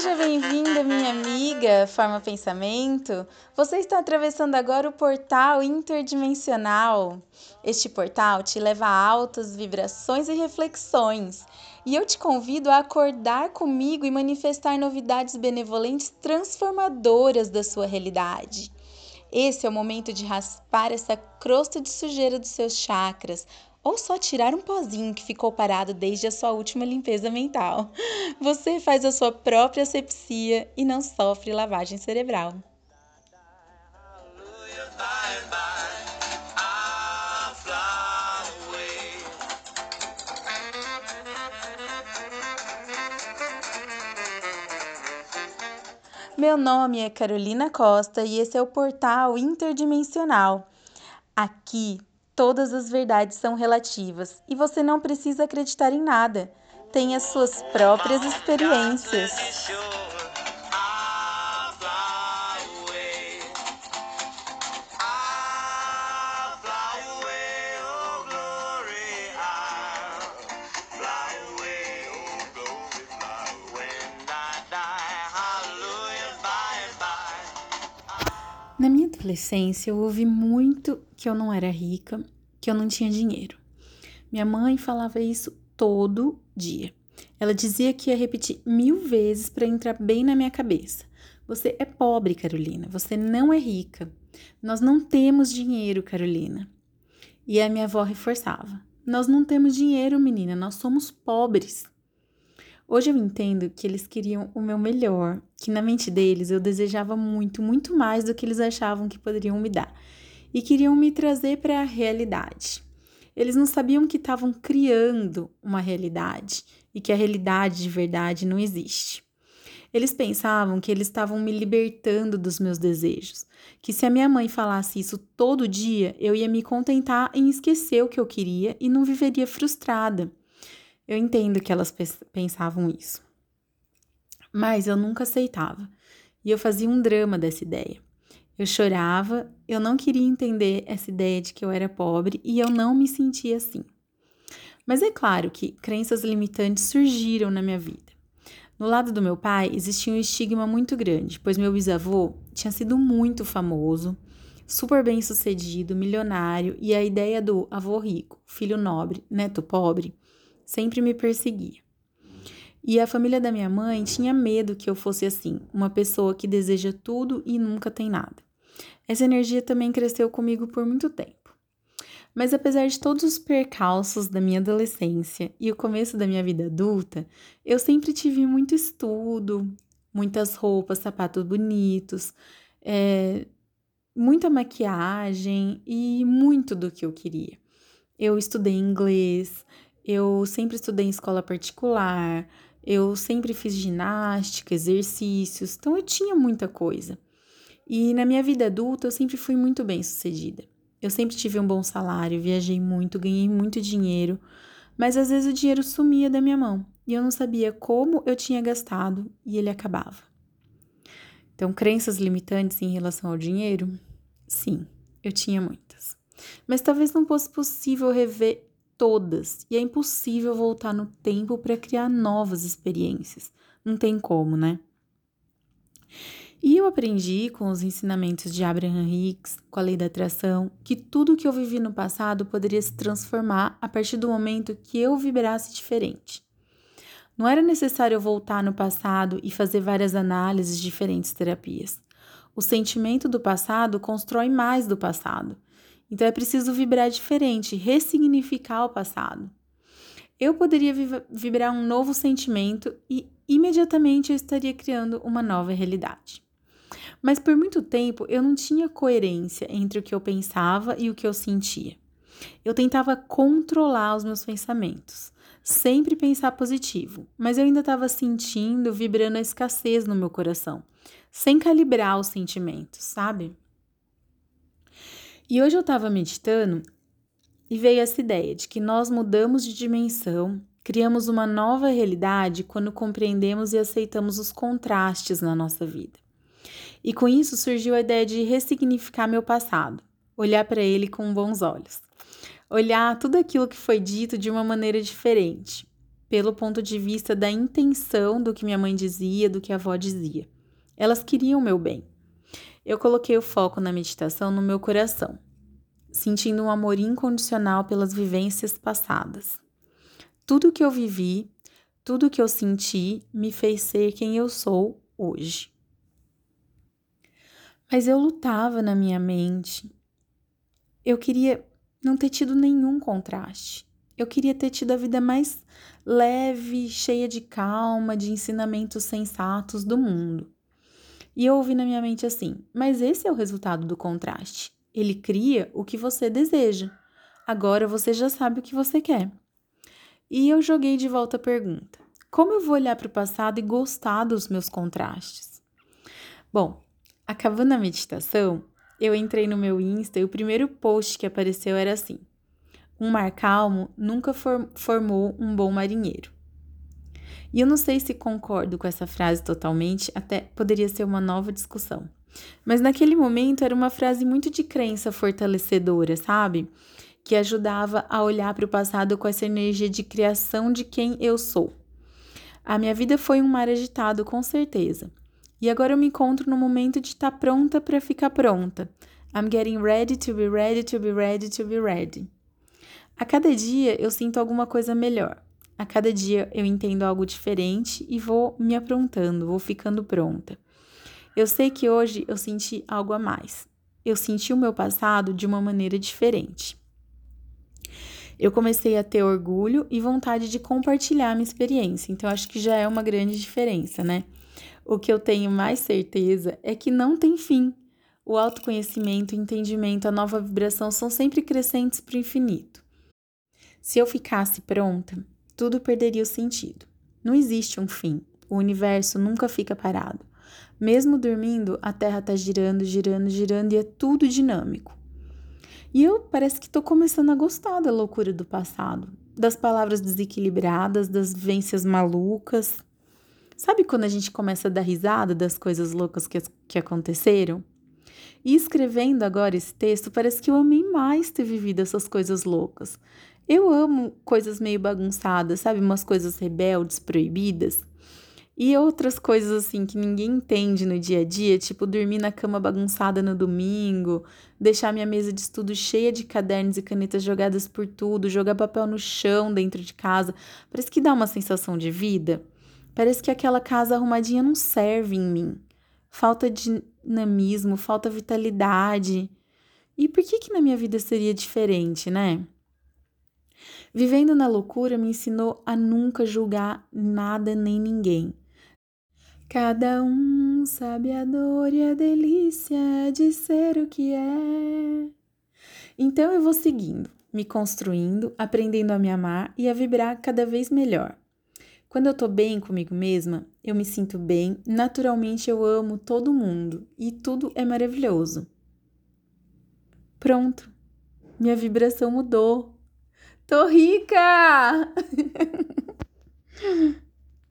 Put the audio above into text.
Seja bem-vinda, minha amiga Forma Pensamento. Você está atravessando agora o portal interdimensional. Este portal te leva a altas vibrações e reflexões. E eu te convido a acordar comigo e manifestar novidades benevolentes transformadoras da sua realidade. Esse é o momento de raspar essa crosta de sujeira dos seus chakras, ou só tirar um pozinho que ficou parado desde a sua última limpeza mental. Você faz a sua própria asepsia e não sofre lavagem cerebral. Meu nome é Carolina Costa e esse é o portal interdimensional. Aqui todas as verdades são relativas e você não precisa acreditar em nada. Tenha suas próprias experiências. Na minha adolescência, eu ouvi muito que eu não era rica, que eu não tinha dinheiro. Minha mãe falava isso todo dia. Ela dizia que ia repetir mil vezes para entrar bem na minha cabeça. Você é pobre, Carolina. Você não é rica. Nós não temos dinheiro, Carolina. E a minha avó reforçava: Nós não temos dinheiro, menina. Nós somos pobres. Hoje eu entendo que eles queriam o meu melhor, que na mente deles eu desejava muito, muito mais do que eles achavam que poderiam me dar, e queriam me trazer para a realidade. Eles não sabiam que estavam criando uma realidade e que a realidade de verdade não existe. Eles pensavam que eles estavam me libertando dos meus desejos, que se a minha mãe falasse isso todo dia, eu ia me contentar em esquecer o que eu queria e não viveria frustrada. Eu entendo que elas pensavam isso. Mas eu nunca aceitava. E eu fazia um drama dessa ideia. Eu chorava, eu não queria entender essa ideia de que eu era pobre e eu não me sentia assim. Mas é claro que crenças limitantes surgiram na minha vida. No lado do meu pai existia um estigma muito grande, pois meu bisavô tinha sido muito famoso, super bem sucedido, milionário, e a ideia do avô rico, filho nobre, neto pobre, sempre me perseguia. E a família da minha mãe tinha medo que eu fosse assim, uma pessoa que deseja tudo e nunca tem nada. Essa energia também cresceu comigo por muito tempo. Mas apesar de todos os percalços da minha adolescência e o começo da minha vida adulta, eu sempre tive muito estudo, muitas roupas, sapatos bonitos, é, muita maquiagem e muito do que eu queria. Eu estudei inglês, eu sempre estudei em escola particular, eu sempre fiz ginástica, exercícios, então eu tinha muita coisa. E na minha vida adulta eu sempre fui muito bem sucedida. Eu sempre tive um bom salário, viajei muito, ganhei muito dinheiro, mas às vezes o dinheiro sumia da minha mão e eu não sabia como eu tinha gastado e ele acabava. Então, crenças limitantes em relação ao dinheiro? Sim, eu tinha muitas. Mas talvez não fosse possível rever todas e é impossível voltar no tempo para criar novas experiências. Não tem como, né? E eu aprendi com os ensinamentos de Abraham Hicks, com a lei da atração, que tudo que eu vivi no passado poderia se transformar a partir do momento que eu vibrasse diferente. Não era necessário voltar no passado e fazer várias análises de diferentes terapias. O sentimento do passado constrói mais do passado. Então é preciso vibrar diferente, ressignificar o passado. Eu poderia vibrar um novo sentimento e imediatamente eu estaria criando uma nova realidade. Mas por muito tempo eu não tinha coerência entre o que eu pensava e o que eu sentia. Eu tentava controlar os meus pensamentos, sempre pensar positivo, mas eu ainda estava sentindo, vibrando a escassez no meu coração, sem calibrar os sentimentos, sabe? E hoje eu estava meditando e veio essa ideia de que nós mudamos de dimensão, criamos uma nova realidade quando compreendemos e aceitamos os contrastes na nossa vida. E com isso surgiu a ideia de ressignificar meu passado, olhar para ele com bons olhos, olhar tudo aquilo que foi dito de uma maneira diferente. pelo ponto de vista da intenção do que minha mãe dizia, do que a avó dizia. Elas queriam o meu bem. Eu coloquei o foco na meditação no meu coração, sentindo um amor incondicional pelas vivências passadas. Tudo que eu vivi, tudo que eu senti, me fez ser quem eu sou hoje. Mas eu lutava na minha mente. Eu queria não ter tido nenhum contraste. Eu queria ter tido a vida mais leve, cheia de calma, de ensinamentos sensatos do mundo. E eu ouvi na minha mente assim: mas esse é o resultado do contraste. Ele cria o que você deseja. Agora você já sabe o que você quer. E eu joguei de volta a pergunta: como eu vou olhar para o passado e gostar dos meus contrastes? Bom, acabando a meditação, eu entrei no meu Insta e o primeiro post que apareceu era assim: um mar calmo nunca formou um bom marinheiro. E eu não sei se concordo com essa frase totalmente, até poderia ser uma nova discussão. Mas naquele momento era uma frase muito de crença fortalecedora, sabe? Que ajudava a olhar para o passado com essa energia de criação de quem eu sou. A minha vida foi um mar agitado, com certeza. E agora eu me encontro no momento de estar tá pronta para ficar pronta. I'm getting ready to be ready to be ready to be ready. A cada dia eu sinto alguma coisa melhor. A cada dia eu entendo algo diferente e vou me aprontando, vou ficando pronta. Eu sei que hoje eu senti algo a mais. Eu senti o meu passado de uma maneira diferente. Eu comecei a ter orgulho e vontade de compartilhar minha experiência, então acho que já é uma grande diferença, né? O que eu tenho mais certeza é que não tem fim. O autoconhecimento, o entendimento, a nova vibração são sempre crescentes para o infinito. Se eu ficasse pronta, tudo perderia o sentido. Não existe um fim. O universo nunca fica parado. Mesmo dormindo, a Terra está girando, girando, girando e é tudo dinâmico. E eu parece que estou começando a gostar da loucura do passado, das palavras desequilibradas, das vivências malucas. Sabe quando a gente começa a dar risada das coisas loucas que, que aconteceram? E escrevendo agora esse texto, parece que eu amei mais ter vivido essas coisas loucas. Eu amo coisas meio bagunçadas, sabe? Umas coisas rebeldes, proibidas. E outras coisas assim que ninguém entende no dia a dia, tipo dormir na cama bagunçada no domingo, deixar minha mesa de estudo cheia de cadernos e canetas jogadas por tudo, jogar papel no chão dentro de casa. Parece que dá uma sensação de vida. Parece que aquela casa arrumadinha não serve em mim. Falta dinamismo, falta vitalidade. E por que que na minha vida seria diferente, né? Vivendo na loucura me ensinou a nunca julgar nada nem ninguém. Cada um sabe a dor e a delícia de ser o que é. Então eu vou seguindo, me construindo, aprendendo a me amar e a vibrar cada vez melhor. Quando eu tô bem comigo mesma, eu me sinto bem, naturalmente eu amo todo mundo e tudo é maravilhoso. Pronto, minha vibração mudou. Tô rica!